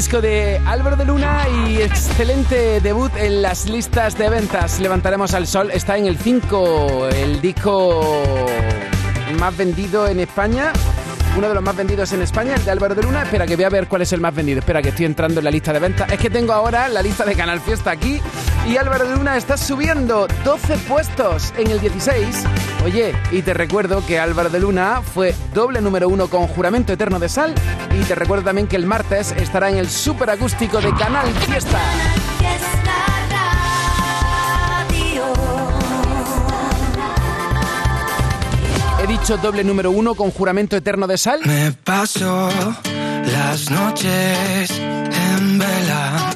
disco de Álvaro de Luna y excelente debut en las listas de ventas. Levantaremos al sol, está en el 5, el disco más vendido en España uno de los más vendidos en España, el de Álvaro de Luna. Espera, que voy a ver cuál es el más vendido. Espera, que estoy entrando en la lista de ventas. Es que tengo ahora la lista de Canal Fiesta aquí y Álvaro de Luna está subiendo 12 puestos en el 16. Oye, y te recuerdo que Álvaro de Luna fue doble número uno con Juramento Eterno de Sal. Y te recuerdo también que el martes estará en el super acústico de Canal Fiesta. He dicho doble número uno con juramento eterno de sal. Me paso las noches en vela.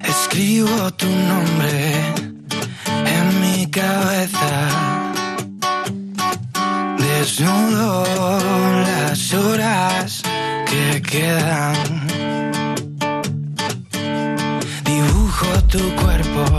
Escribo tu nombre en mi cabeza. Desnudo las horas que quedan. Dibujo tu cuerpo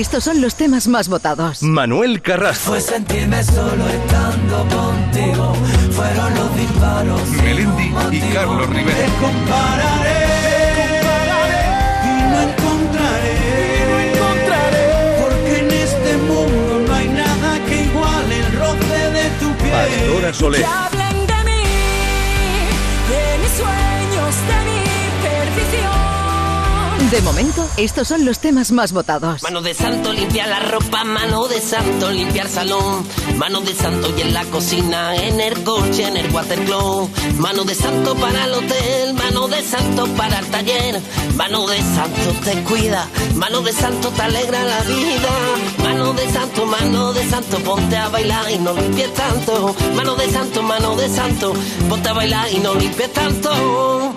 estos son los temas más votados. Manuel Carrasco, Fue sentirme solo estando contigo. Fueron los disparos. Melendi y Carlos Rivera. Te compararé. Y no encontraré. Porque en este mundo no hay nada que iguale el roce de tu piel. Pastora Soler, De momento, estos son los temas más votados. Mano de santo limpiar la ropa, mano de santo limpiar salón, mano de santo y en la cocina, en el coche, en el watercloak, mano de santo para el hotel, mano de santo para el taller, mano de santo te cuida, mano de santo te alegra la vida, mano de santo, mano de santo, ponte a bailar y no limpies tanto, mano de santo, mano de santo, ponte a bailar y no limpies tanto.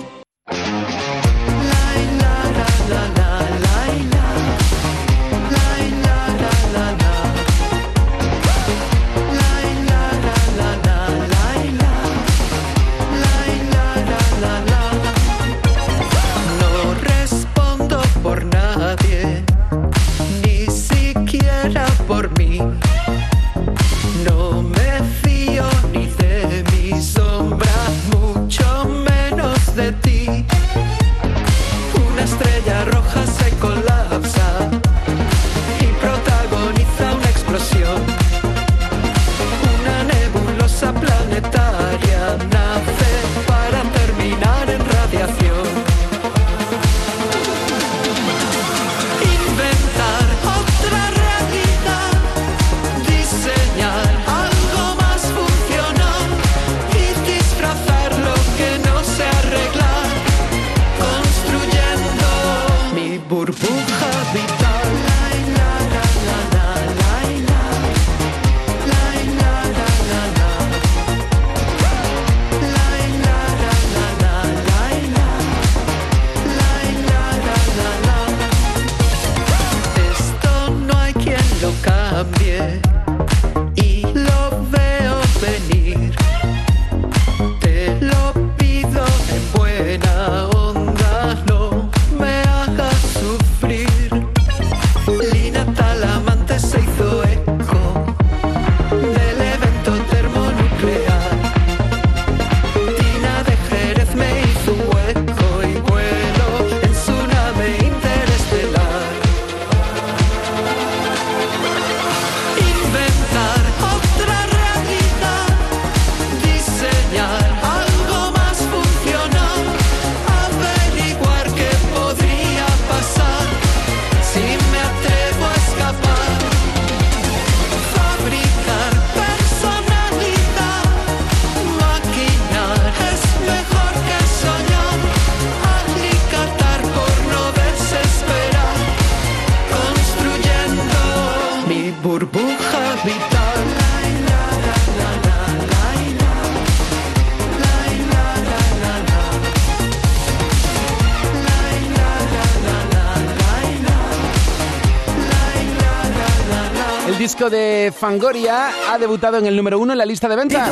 De Fangoria ha debutado en el número uno en la lista de ventas.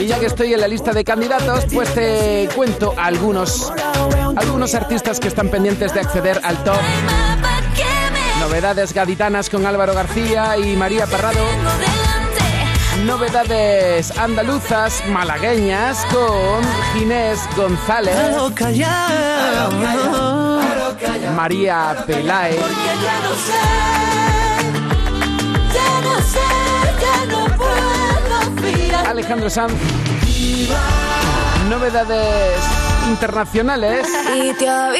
Y ya que estoy en la lista de candidatos, pues te cuento algunos, algunos artistas que están pendientes de acceder al top. Novedades gaditanas con Álvaro García y María Parrado. Novedades andaluzas malagueñas con Ginés González. María Pelae, Alejandro Sanz. Novedades internacionales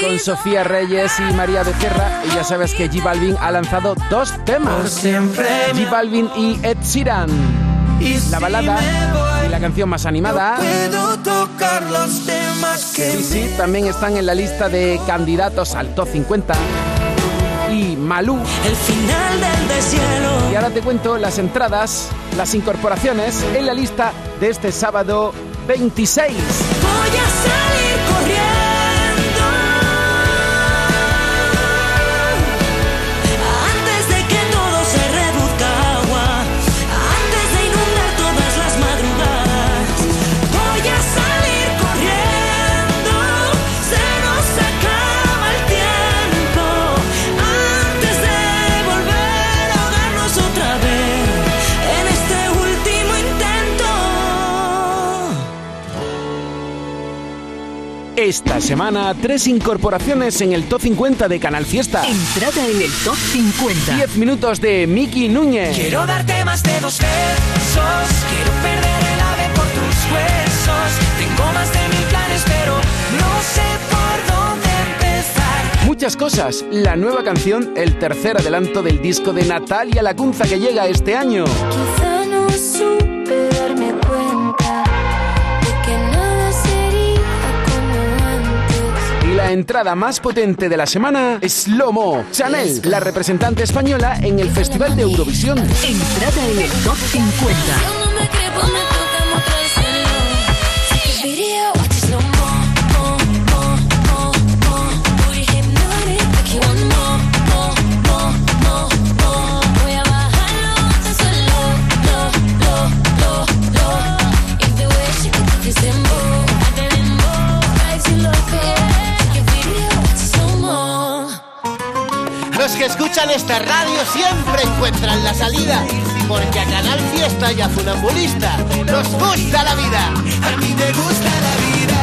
con. Sofía Reyes y María Becerra. Y ya sabes que J Balvin ha lanzado dos temas. Siempre J Balvin y Ed Sheeran. La balada y la canción más animada. Puedo tocar los temas que Sí, sí, también están en la lista de candidatos al Top 50. Malú. El final del deshielo. Y ahora te cuento las entradas, las incorporaciones en la lista de este sábado 26. Voy a salir Esta semana, tres incorporaciones en el Top 50 de Canal Fiesta. Entrada en el top 50. 10 minutos de Miki Núñez. Quiero darte más de dos besos. Quiero perder el ave por tus huesos. Tengo más de mil planes, pero no sé por dónde empezar. Muchas cosas. La nueva canción, el tercer adelanto del disco de Natalia Lacunza que llega este año. Quizá la entrada más potente de la semana es Lomo, Chanel, la representante española en el Festival de Eurovisión. Entrada en el top 50. Escuchan esta radio siempre encuentran la salida, porque a Canal Fiesta y a Funambulista nos gusta la vida. A mí me gusta la vida.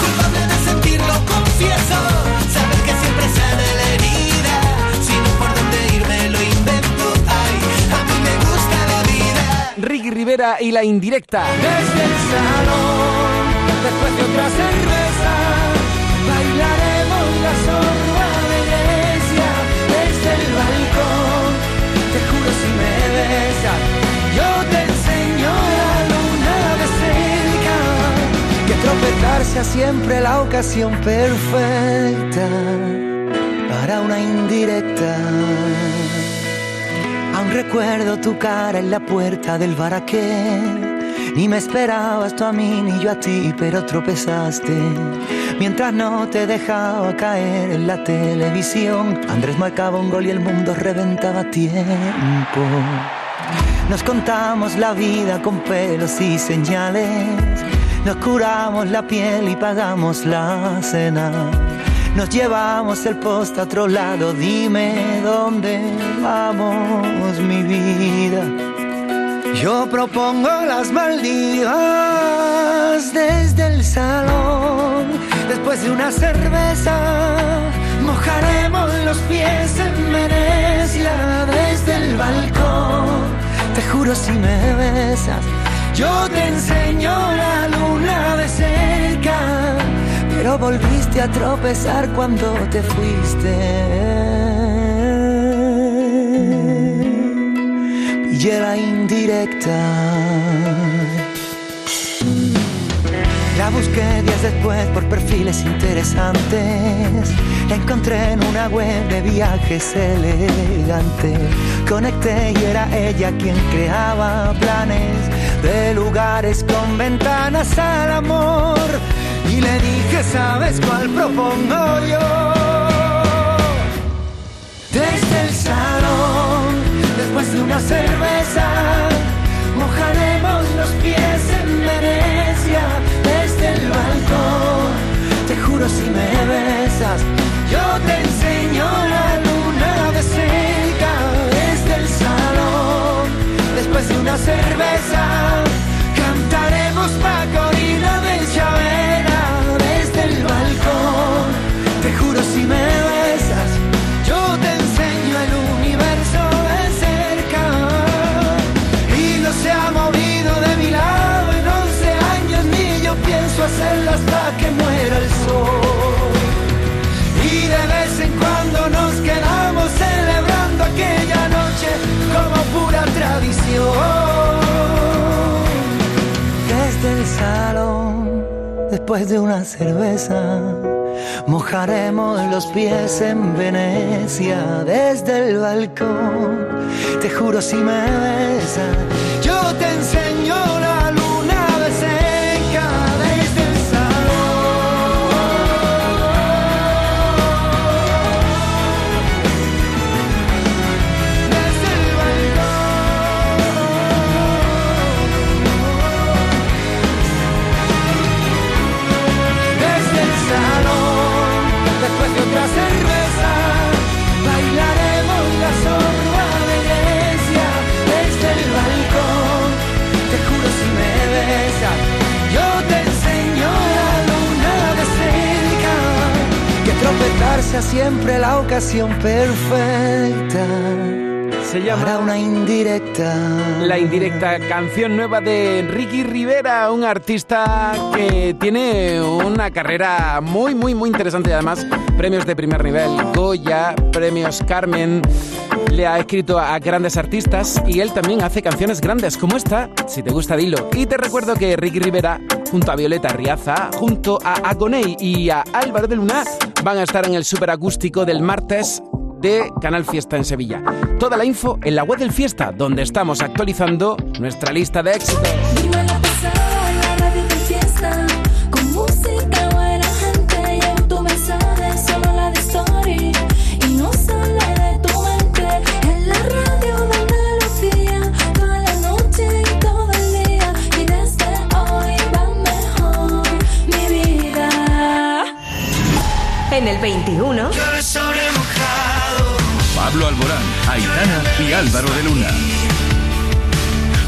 Culpable de sentirlo, confieso. Saber que siempre sale la herida. Si no por dónde irme lo invento. Ay, a mí me gusta la vida. Ricky Rivera y la indirecta. Desde el salón, después de otra Tropezar sea siempre la ocasión perfecta para una indirecta. Aún recuerdo tu cara en la puerta del bar aquel. Ni me esperabas tú a mí ni yo a ti, pero tropezaste. Mientras no te dejaba caer en la televisión, Andrés marcaba un gol y el mundo reventaba a tiempo. Nos contamos la vida con pelos y señales. Nos curamos la piel y pagamos la cena. Nos llevamos el post a otro lado. Dime dónde vamos, mi vida. Yo propongo las Maldivas desde el salón. Después de una cerveza, mojaremos los pies en Venecia desde el balcón. Te juro si me besas, yo te enseño la luna de cerca. Pero volviste a tropezar cuando te fuiste. Pillé la indirecta. La busqué días después por perfiles interesantes. Encontré en una web de viajes elegante. Conecté y era ella quien creaba planes de lugares con ventanas al amor. Y le dije, ¿sabes cuál propongo yo? Desde el salón, después de una cerveza, mojaremos los pies en Venecia. Desde el balcón, te juro si me besas, yo te enseño la luna de cerca. después de una cerveza cantaremos Paco después de una cerveza. Mojaremos los pies en Venecia desde el balcón. Te juro si me besas, yo te enseño siempre la ocasión perfecta. Se llama Para una indirecta. La indirecta canción nueva de Ricky Rivera, un artista que tiene una carrera muy, muy, muy interesante y además premios de primer nivel, Goya, premios Carmen. Le ha escrito a grandes artistas y él también hace canciones grandes como esta, si te gusta dilo. Y te recuerdo que Ricky Rivera, junto a Violeta Riaza, junto a Agoney y a Álvaro de Luna, van a estar en el superacústico del martes de Canal Fiesta en Sevilla. Toda la info en la web del Fiesta, donde estamos actualizando nuestra lista de éxitos. en el 21. Pablo Alborán, Aitana y Álvaro de Luna.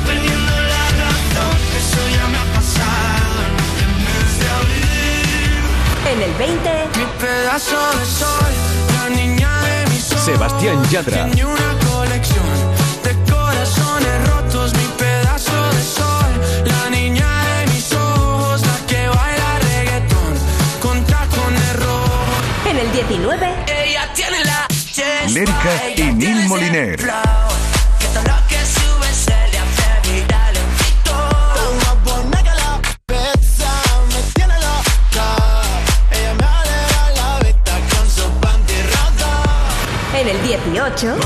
perdiendo la razón. Eso ya me ha pasado en el mes de abril. en el 20, Mi pedazo de sol, la niña de mis ojos. Sebastián Yatra. Tiene una colección de corazones rotos. Mi pedazo de sol, la niña de mis ojos. La que baila reggaetón con tacones rojos. en el 19, con su panty rosa. en el 18,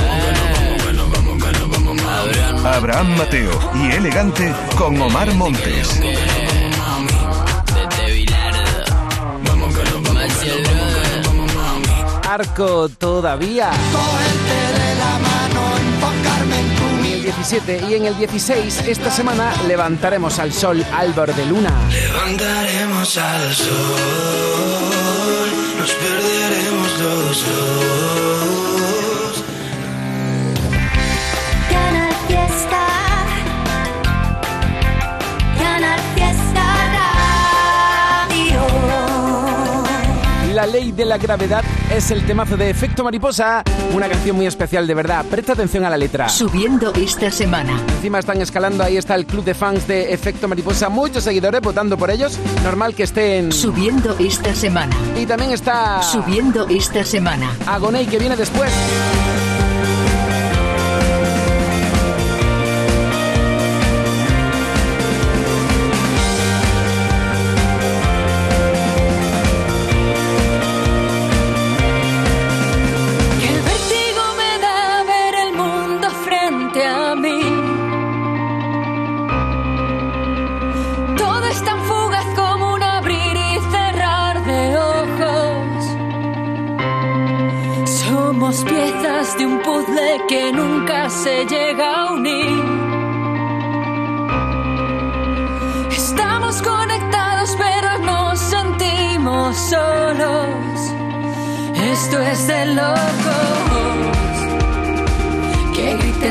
Abraham Mateo y Elegante con Omar Montes. Arco todavía. En el 17 y en el 16 esta semana levantaremos al sol Álvaro de Luna. Levantaremos al sol, nos perderemos los dos. La ley de la gravedad es el temazo de Efecto Mariposa, una canción muy especial de verdad. Presta atención a la letra. subiendo esta semana. Encima están escalando, ahí está el club de fans de Efecto Mariposa, muchos seguidores votando por ellos. Normal que estén. Subiendo esta semana. Y también está Subiendo esta semana. Agoney que viene después.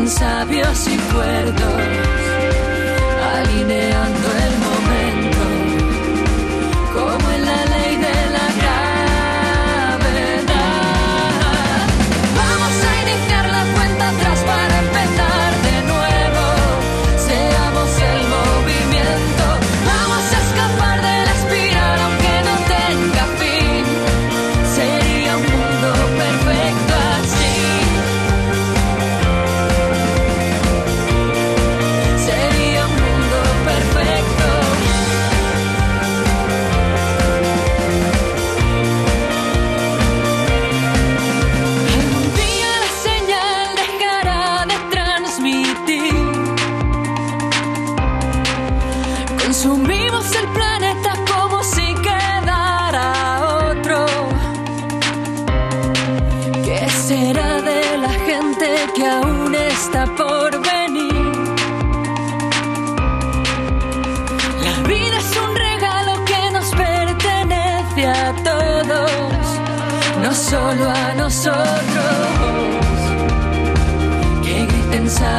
Sabios y cuerdos,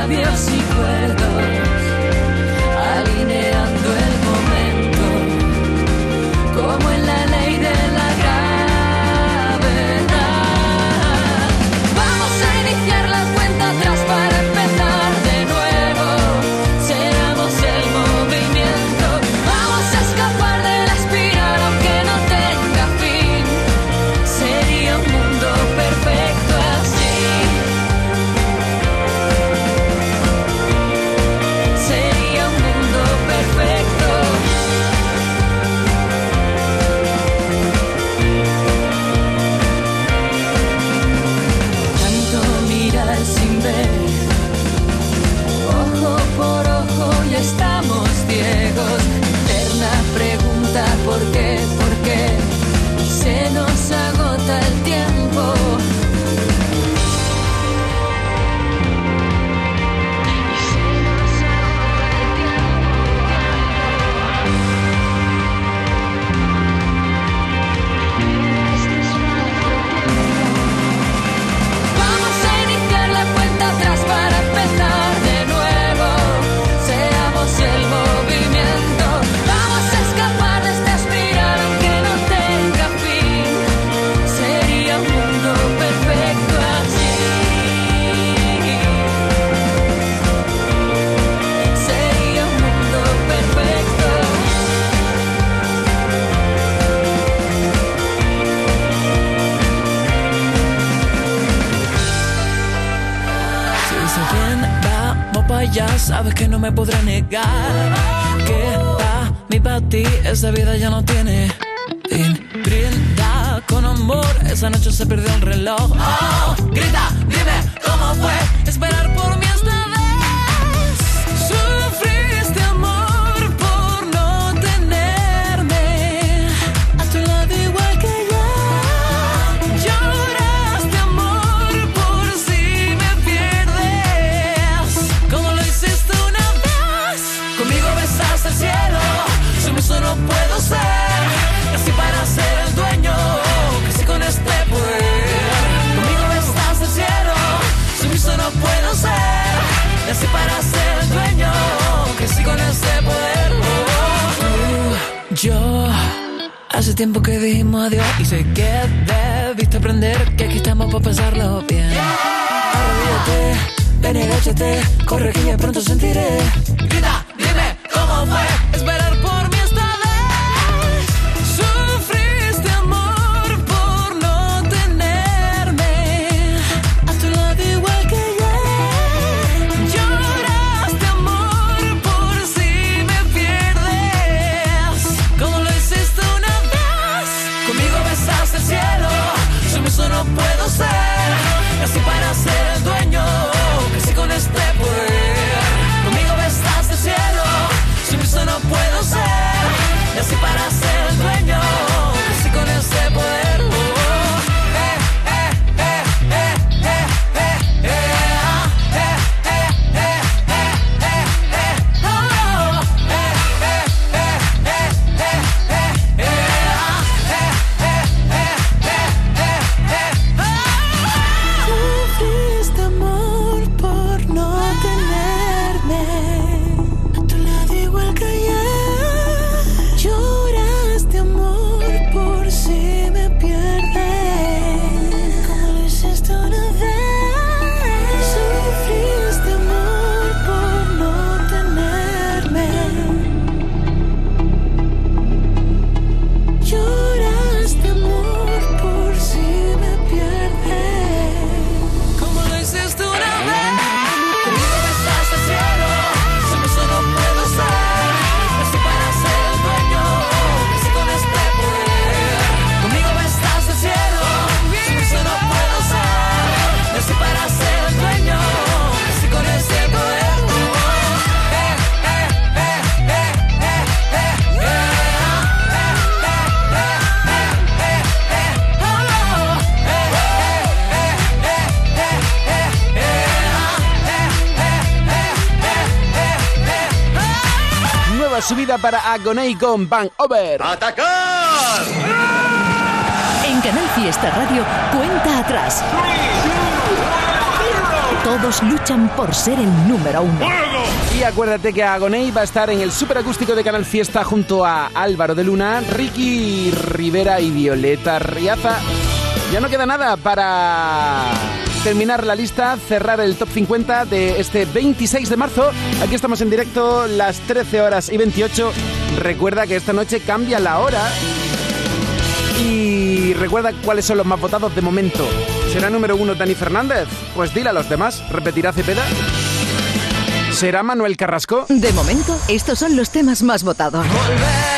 había sido. esa noche se perdió un reloj. Oh, grita, dime cómo fue esperar tiempo que dijimos adiós y sé que debiste aprender que aquí estamos para pasarlo bien. Yeah. Arrodíllate, ven y agáchate, corre que ya pronto sentiré. Grita. para Agonei con Bang Over. ¡Atacar! En Canal Fiesta Radio, cuenta atrás. Todos luchan por ser el número uno. Y acuérdate que Agonei va a estar en el superacústico de Canal Fiesta junto a Álvaro de Luna, Ricky Rivera y Violeta Riaza. Ya no queda nada para terminar la lista, cerrar el top 50 de este 26 de marzo. Aquí estamos en directo, las 13 horas y 28. Recuerda que esta noche cambia la hora. Y recuerda cuáles son los más votados de momento. ¿Será número uno Dani Fernández? Pues dile a los demás. ¿Repetirá Cepeda? ¿Será Manuel Carrasco? De momento, estos son los temas más votados. Seguro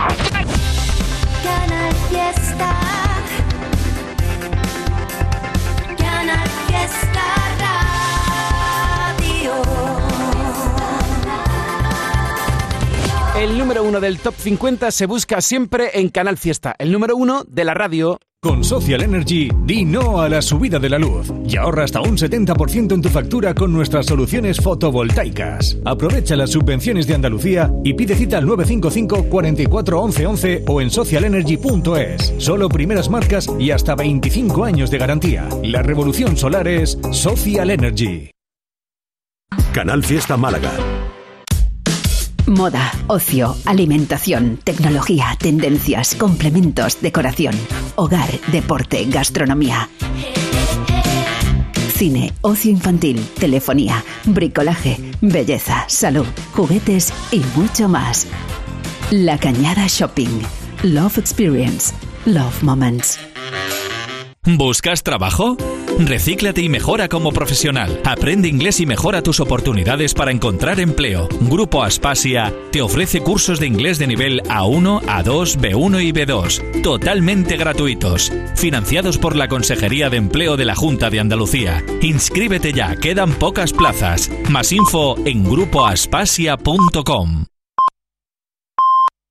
El número uno del top 50 se busca siempre en Canal Fiesta. El número uno de la radio. Con Social Energy, di no a la subida de la luz y ahorra hasta un 70% en tu factura con nuestras soluciones fotovoltaicas. Aprovecha las subvenciones de Andalucía y pide cita al 955 44 11 11 o en socialenergy.es. Solo primeras marcas y hasta 25 años de garantía. La revolución solar es Social Energy. Canal Fiesta Málaga. Moda, ocio, alimentación, tecnología, tendencias, complementos, decoración, hogar, deporte, gastronomía. Cine, ocio infantil, telefonía, bricolaje, belleza, salud, juguetes y mucho más. La Cañada Shopping. Love Experience. Love Moments. ¿Buscas trabajo? Recíclate y mejora como profesional. Aprende inglés y mejora tus oportunidades para encontrar empleo. Grupo Aspasia te ofrece cursos de inglés de nivel A1, A2, B1 y B2, totalmente gratuitos, financiados por la Consejería de Empleo de la Junta de Andalucía. Inscríbete ya, quedan pocas plazas. Más info en grupoaspasia.com.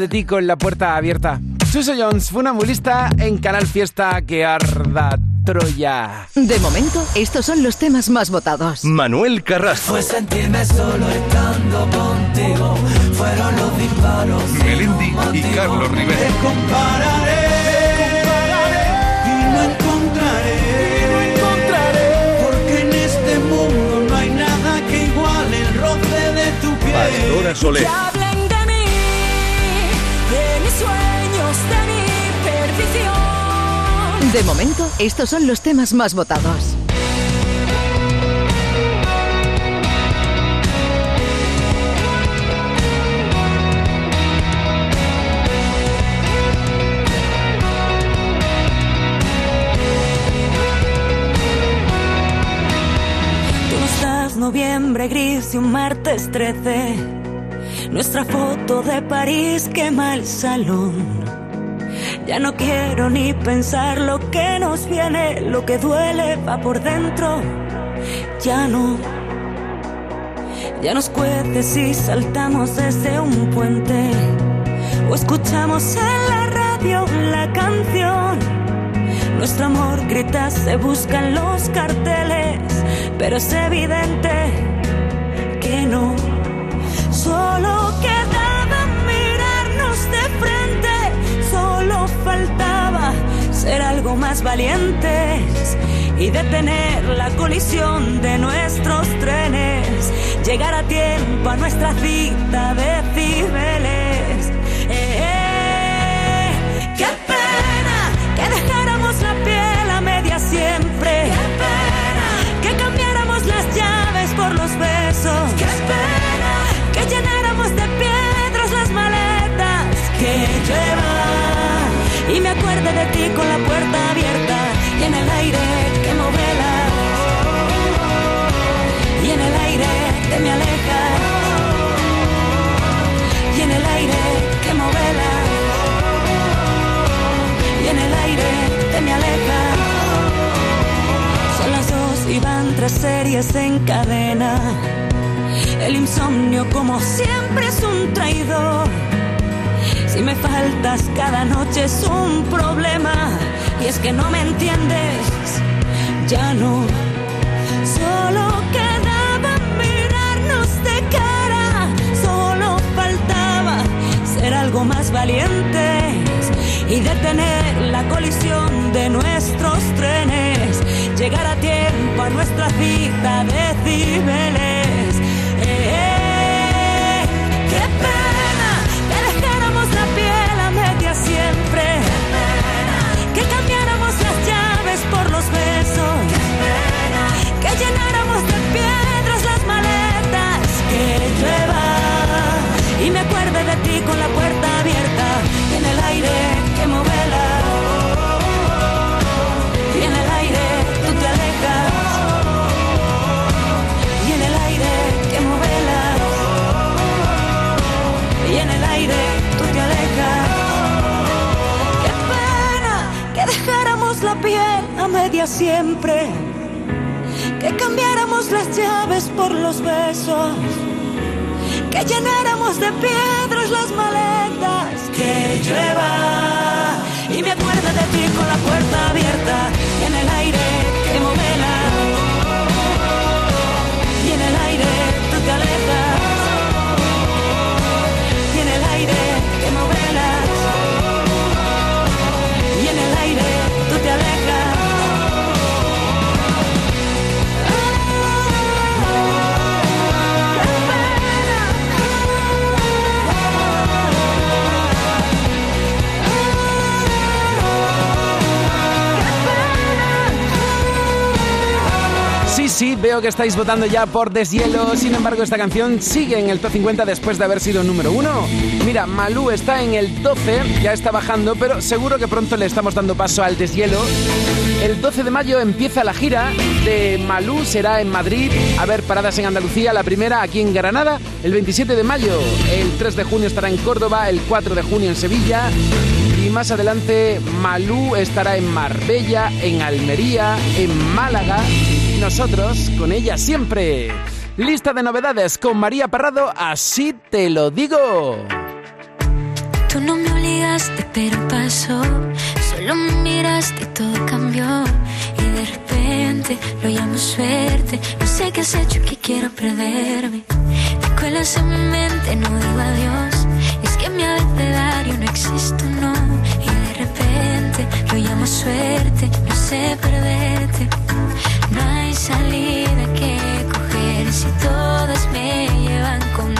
De ti con la puerta abierta. Suso Jones, funambulista en Canal Fiesta que arda Troya. De momento, estos son los temas más votados. Manuel Carrasco. Fue sentirme solo estando contigo. Fueron los disparos. Melendi y Carlos Te Rivera. compararé. Y no encontraré. No encontraré. Porque en este mundo no hay nada que iguale el roce de tu piel. Pastora Soler. De momento, estos son los temas más votados. Noviembre gris y un martes 13. Nuestra foto de París quema el salón. Ya no quiero ni pensar lo que nos viene, lo que duele va por dentro. Ya no. Ya nos cuece si saltamos desde un puente o escuchamos en la radio la canción. Nuestro amor grita, se buscan los carteles, pero es evidente que no. Faltaba ser algo más valientes y detener la colisión de nuestros trenes, llegar a tiempo a nuestra cita de Cibeles. Eh, eh, ¡Qué pena que dejáramos la piel a media siempre! ¡Qué pena que cambiáramos las llaves por los besos! ¡Qué pena que llenáramos de piedras las maletas que lleva! Y me acuerde de ti con la puerta abierta y en el aire que movela. Y en el aire que me aleja. Y en el aire que movela. Y en el aire que me aleja. Son las dos y van tres series en cadena. El insomnio como siempre es un traidor. Si me faltas cada noche es un problema. Y es que no me entiendes, ya no. Solo quedaba mirarnos de cara. Solo faltaba ser algo más valientes y detener la colisión de nuestros trenes. Llegar a tiempo a nuestra cita de Cibeles. Siempre! ¡Qué pena que cambiáramos las llaves por los besos! ¡Qué pena que llenáramos de piedras las maletas! ¡Que llueva! Y me acuerde de ti con la puerta abierta en el aire a media siempre. Que cambiáramos las llaves por los besos. Que llenáramos de piedras las maletas. Que llueva. Y me acuerdo de ti con la puerta abierta. En el aire que movela. Y en el aire tú te alejas. En el aire que. Sí, veo que estáis votando ya por Deshielo. Sin embargo, esta canción sigue en el top 50 después de haber sido número uno. Mira, Malú está en el 12, ya está bajando, pero seguro que pronto le estamos dando paso al Deshielo. El 12 de mayo empieza la gira de Malú, será en Madrid. A ver, paradas en Andalucía, la primera aquí en Granada, el 27 de mayo. El 3 de junio estará en Córdoba, el 4 de junio en Sevilla. Más adelante, Malú estará en Marbella, en Almería, en Málaga. Y nosotros con ella siempre. Lista de novedades con María Parrado, así te lo digo. llamaste, pero pasó. Solo me miraste y todo cambió. Y de repente lo llamo suerte. No sé qué has hecho que quiero perderme. Te cuelas en mi mente, no digo adiós. Mi abecedario no existe no. Y de repente lo llamo suerte. No sé perderte. No hay salida que coger si todas me llevan contigo.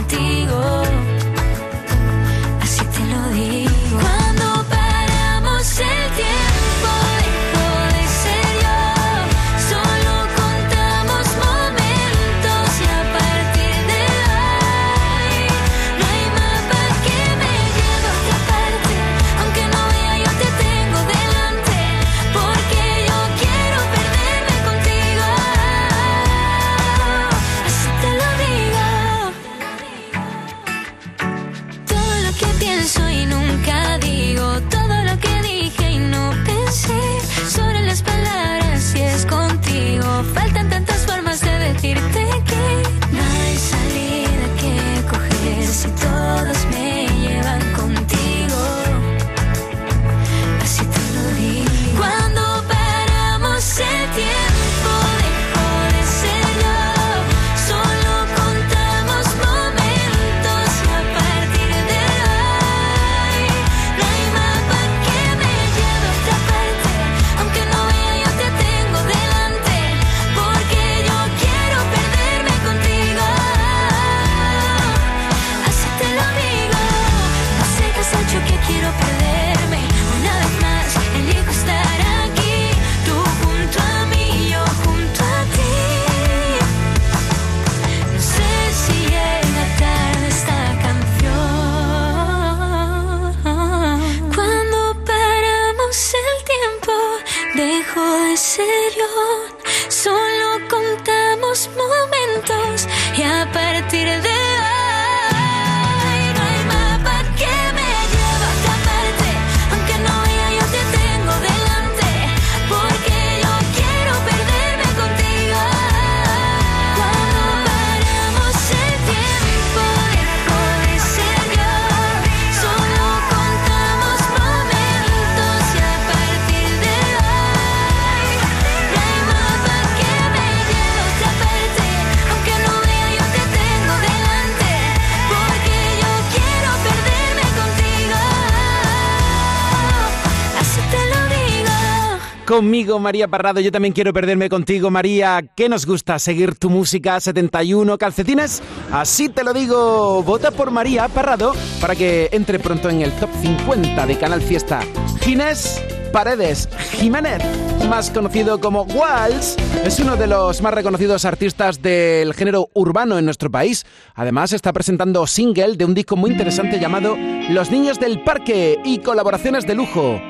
Conmigo, María Parrado, yo también quiero perderme contigo, María. ¿Qué nos gusta? ¿Seguir tu música 71 calcetines? Así te lo digo. Vota por María Parrado para que entre pronto en el top 50 de Canal Fiesta. Ginés Paredes Jiménez, más conocido como Walls, es uno de los más reconocidos artistas del género urbano en nuestro país. Además, está presentando single de un disco muy interesante llamado Los Niños del Parque y colaboraciones de lujo.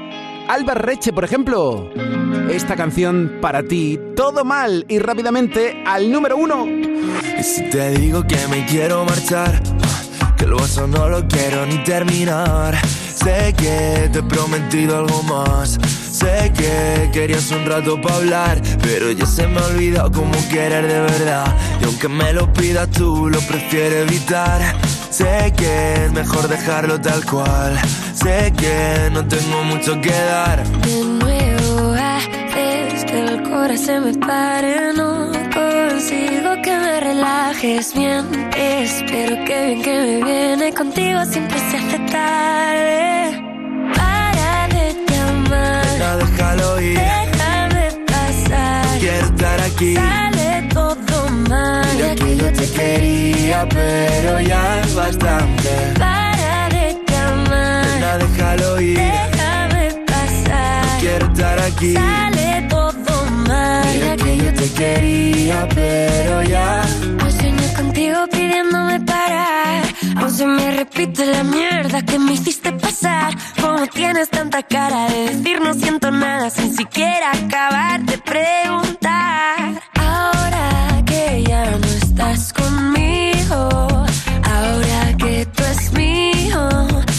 Álvaro Reche, por ejemplo. Esta canción para ti, todo mal y rápidamente al número uno. Y si te digo que me quiero marchar, que el vaso no lo quiero ni terminar. Sé que te he prometido algo más. Sé que querías un rato para hablar, pero ya se me ha olvidado cómo querer de verdad. Y aunque me lo pidas tú, lo prefiero evitar. Sé que es mejor dejarlo tal cual. Sé que no tengo mucho que dar. De nuevo haces que el corazón se me pare, no consigo que me relajes bien. Espero que bien que me viene contigo siempre se hace tarde. Para de llamar, Venga, déjalo ir. déjame pasar. Quiero estar aquí. Mira que yo te quería, pero ya es bastante. Para de llamar, Venga, déjalo ir. déjame pasar. Quiero estar aquí. Sale todo mal. Mira que yo te quería, pero ya. Hoy sueño contigo pidiéndome parar. Aún se me repite la mierda que me hiciste pasar. Como tienes tanta cara de decir no siento nada sin siquiera acabar de preguntar. Estás conmigo, ahora que tú es mío,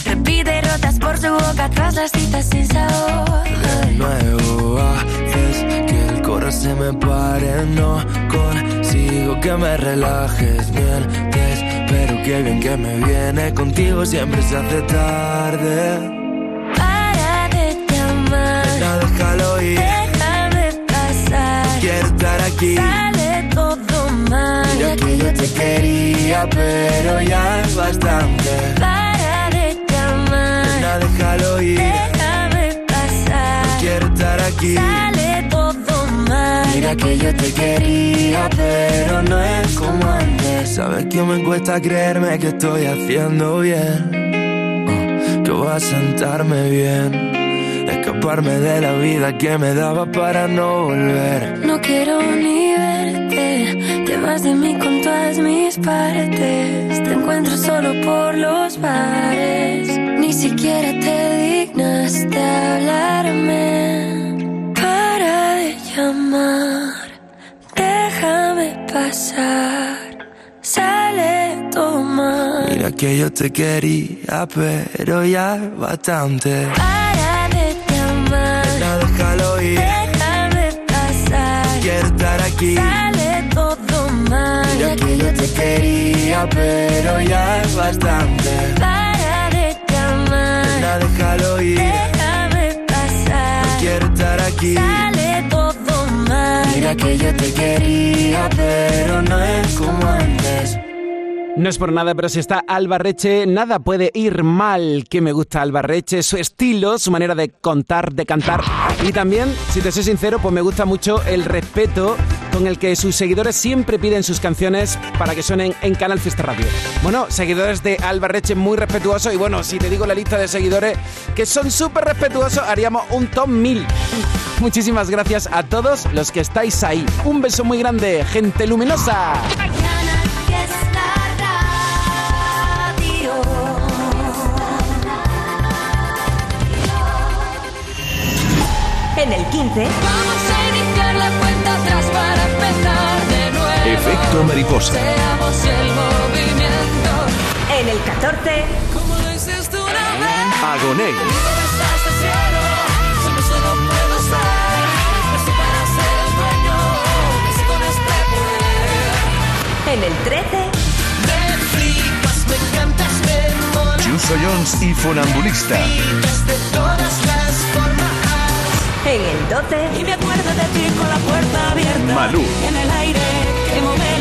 repite rotas por su boca tras las citas sin sabor. De nuevo haces que el corazón se me pare, no consigo que me relajes bien. Te espero que bien que me viene contigo siempre se hace tarde. Quería, pero ya es bastante. Para de llamar. Nena, déjalo ir. Déjame pasar. Quiero estar aquí. Sale todo mal. Mira que yo te quería, pero no es como antes. Sabes que me cuesta creerme que estoy haciendo bien. Oh, que voy a sentarme bien. Escaparme de la vida que me daba para no volver. No quiero ni vas de mí con todas mis partes. Te encuentro solo por los bares. Ni siquiera te dignas de hablarme. Para de llamar. Déjame pasar. Sale todo mal. Mira que yo te quería, pero ya bastante. Para yo te quería, pero ya es bastante. Para de llamar. Nena, déjalo ir. Déjame pasar. Quiero estar aquí. Sale todo mal. Mira que yo te quería, pero no es como antes. No es por nada, pero si está Albarreche, nada puede ir mal. Que me gusta Albarreche, su estilo, su manera de contar, de cantar. Y también, si te soy sincero, pues me gusta mucho el respeto con el que sus seguidores siempre piden sus canciones para que suenen en Canal Fiesta Radio. Bueno, seguidores de Albarreche muy respetuosos. Y bueno, si te digo la lista de seguidores que son súper respetuosos, haríamos un top 1000. Muchísimas gracias a todos los que estáis ahí. Un beso muy grande, gente luminosa. En el 15, Vamos a iniciar la cuenta atrás para empezar de nuevo. Efecto mariposa. Seamos el movimiento. en el 14, Como lo hiciste una vez. Agoné. Este en el 13, Me flipas, me encantas, me Jones y Funambulista. En el 12, Y me acuerdo de ti con la puerta abierta. Malú. En el aire que modela.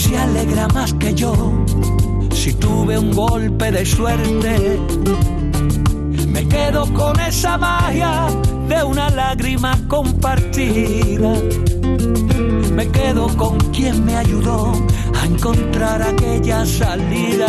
se alegra más que yo si tuve un golpe de suerte. Me quedo con esa magia de una lágrima compartida. Me quedo con quien me ayudó a encontrar aquella salida.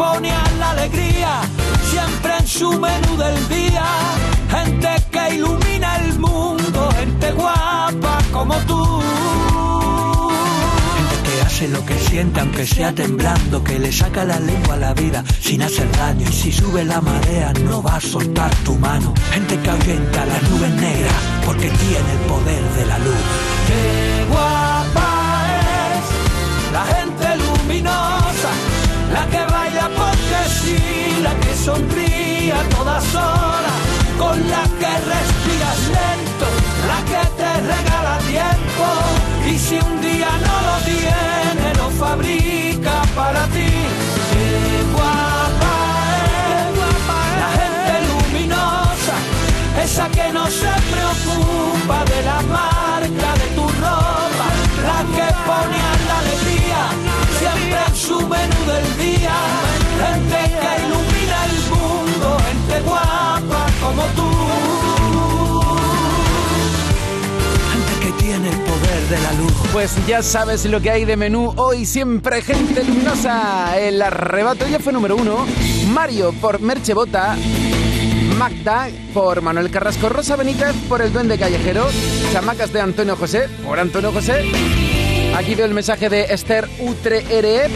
A la alegría siempre en su menú del día. Gente que ilumina el mundo, gente guapa como tú. Gente que hace lo que siente aunque sea temblando, que le saca la lengua a la vida sin hacer daño. Y si sube la marea no va a soltar tu mano. Gente que ahuyenta las nubes negras porque tiene el poder de la luz. Qué guapa es la gente luminosa, la que porque sí, la que sonríe a todas horas, con la que respiras lento, la que te regala tiempo. Y si un día no lo tiene, lo fabrica para ti. Qué guapa es la gente luminosa, esa que no se preocupa de la marca de tu ropa, la que pone a la alegría siempre en su menú del día. El poder de la luz. Pues ya sabes lo que hay de menú hoy, siempre gente luminosa. El arrebato ya fue número uno. Mario por Merche Bota. Magda por Manuel Carrasco. Rosa Benítez por El Duende Callejero. Chamacas de Antonio José por Antonio José. Aquí veo el mensaje de Esther Utre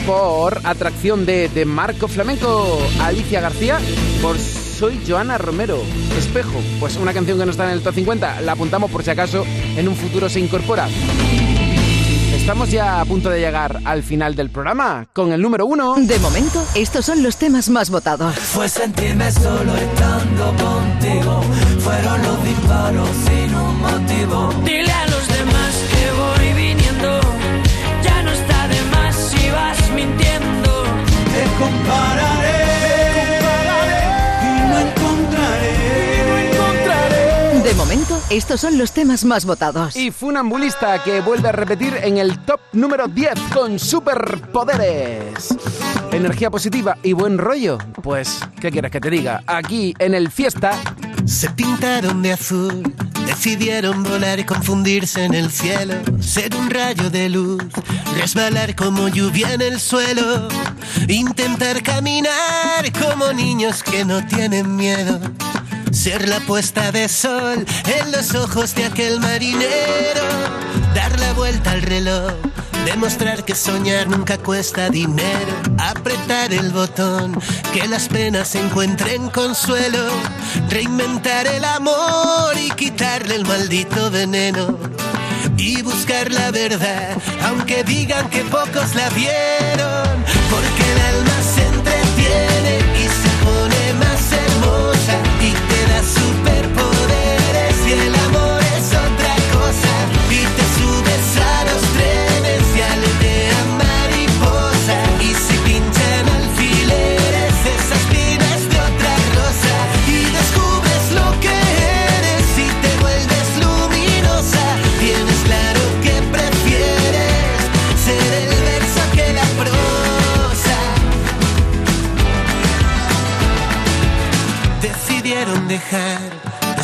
por Atracción de, de Marco Flamenco. Alicia García por Soy Joana Romero. Espejo, pues una canción que no está en el top 50. La apuntamos por si acaso en un futuro se incorpora. Estamos ya a punto de llegar al final del programa con el número uno. De momento, estos son los temas más votados. Fue sentirme solo estando contigo. Fueron los disparos sin un motivo. Dile a los demás que voy viniendo. Ya no está de más si vas mintiendo. Te compararé. De momento, estos son los temas más votados. Y Funambulista que vuelve a repetir en el top número 10 con superpoderes. Energía positiva y buen rollo. Pues, ¿qué quieres que te diga? Aquí en el Fiesta Se pintaron de azul, decidieron volar y confundirse en el cielo. Ser un rayo de luz, resbalar como lluvia en el suelo. Intentar caminar como niños que no tienen miedo. Ser la puesta de sol en los ojos de aquel marinero. Dar la vuelta al reloj. Demostrar que soñar nunca cuesta dinero. Apretar el botón, que las penas encuentren consuelo. Reinventar el amor y quitarle el maldito veneno. Y buscar la verdad, aunque digan que pocos la vieron. Porque el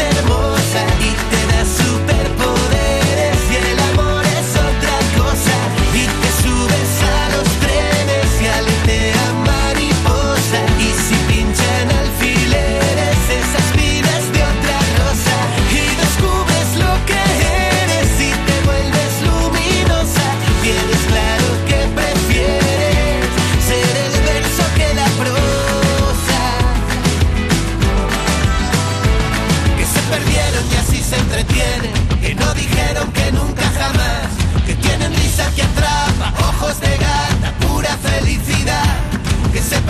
hermosa y te da superpoderes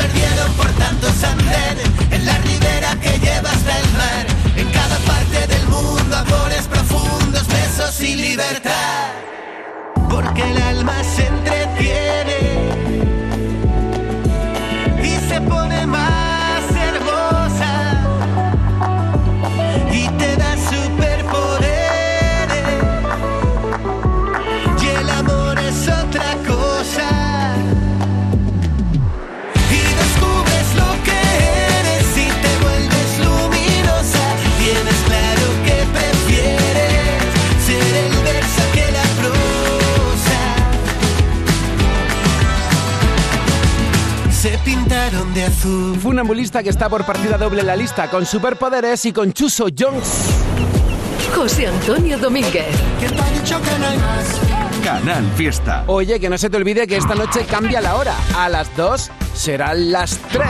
perdieron por tanto sander en la ribera que lleva hasta el mar. En cada parte del mundo amores profundos, besos y libertad. Porque el alma se entretiene Se pintaron de azul. Funambulista que está por partida doble en la lista con superpoderes y con Chuso Jones. José Antonio Domínguez. Canal Fiesta. Oye, que no se te olvide que esta noche cambia la hora. A las 2 serán las 3.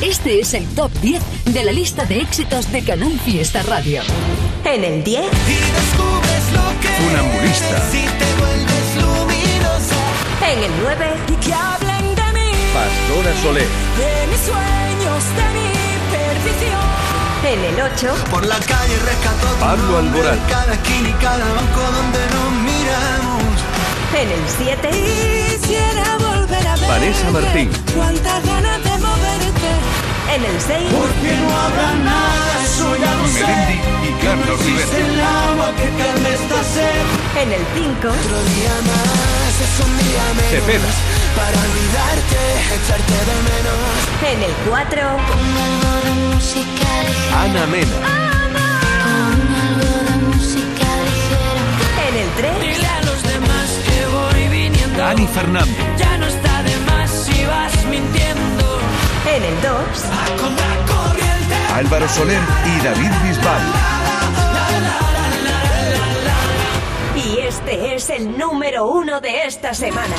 Este es el top 10 de la lista de éxitos de Canal Fiesta Radio. En el 10. Funambulista. Si te vuelves luminosa. En el 9. Y que hablen de mí, Pastora Soler. de mis sueños, de mi perdición. En el 8. Por la calle rescató Pablo Alborán. Cada esquina y cada banco donde nos miramos. En el 7. Quisiera volver a ver. Vanessa Martín. Cuántas ganas de moverte. En el 6. Porque no habrá nada, eso ya lo sé. Melendi y Carlos Existe Rivera. el agua que calme esta sed. En el 5. Otro día más, es un día menos. Cepeda. Para olvidarte, echarte de menos. En el 4. Ana Mena. En el 3. Dile a los demás que voy viniendo. Dani Fernández. Ya no está de más si vas mintiendo. En el 2. Con la corriente. Álvaro Soler y David Bisbal. Y este es el número uno de esta semana.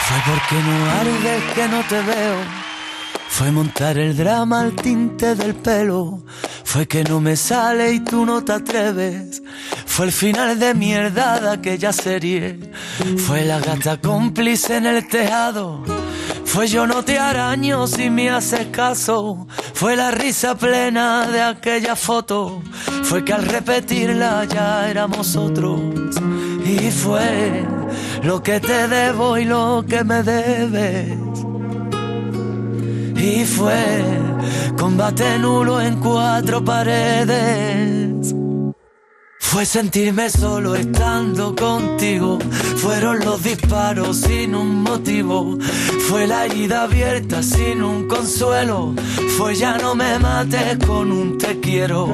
Fue porque no ardes que no te veo. Fue montar el drama al tinte del pelo. Fue que no me sale y tú no te atreves. Fue el final de mierda de aquella serie. Fue la gata cómplice en el tejado. Fue yo no te araño si me haces caso. Fue la risa plena de aquella foto. Fue que al repetirla ya éramos otros. Y fue lo que te debo y lo que me debes. Y fue combate nulo en cuatro paredes. Fue sentirme solo estando contigo. Fueron los disparos sin un motivo. Fue la herida abierta sin un consuelo. Fue ya no me mates con un te quiero.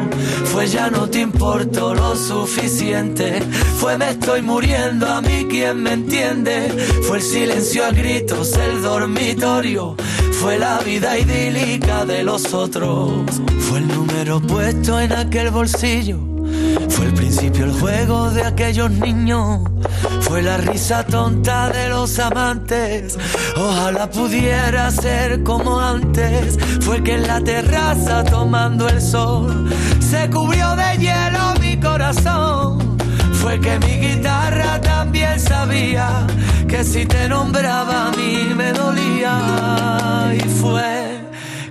Fue ya no te importo lo suficiente. Fue me estoy muriendo a mí quien me entiende. Fue el silencio a gritos, el dormitorio. Fue la vida idílica de los otros. Fue el número puesto en aquel bolsillo. Fue el principio el juego de aquellos niños. Fue la risa tonta de los amantes. Ojalá pudiera ser como antes. Fue que en la terraza tomando el sol se cubrió de hielo mi corazón. Fue que mi guitarra también sabía que si te nombraba a mí me dolía. Y fue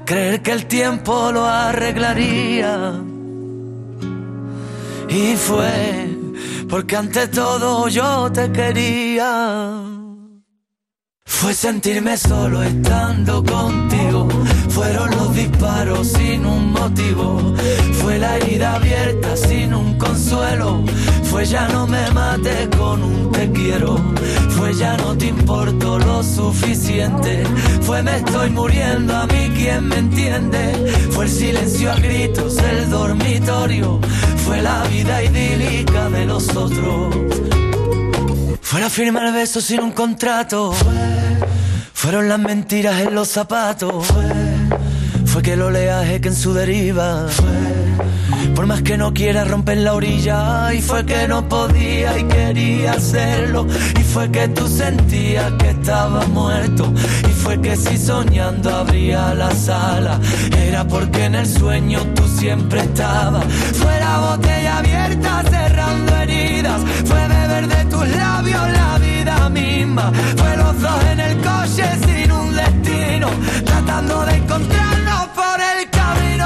creer que el tiempo lo arreglaría. Y fue porque ante todo yo te quería. Fue sentirme solo estando contigo. Fueron los disparos sin un motivo. Fue la herida abierta sin un consuelo. Fue ya no me mates con un te quiero. Fue ya no te importo lo suficiente. Fue me estoy muriendo a mí quien me entiende. Fue el silencio a gritos, el dormitorio. Fue la vida idílica de los otros. Fue la firma el beso sin un contrato. Fueron las mentiras en los zapatos. Fue, fue que el oleaje que en su deriva. Fue Por más que no quiera romper la orilla, y fue que no podía y quería hacerlo. Y fue que tú sentías que estaba muerto. Y fue que si soñando abría la sala, era porque en el sueño tú siempre estabas. Fue la botella abierta cerrando heridas. Fue beber de tus labios la vida misma. Fue los dos en el coche sin un destino, tratando de encontrarnos por el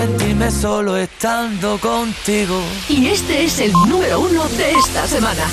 Sentirme solo estando contigo. Y este es el número uno de esta semana.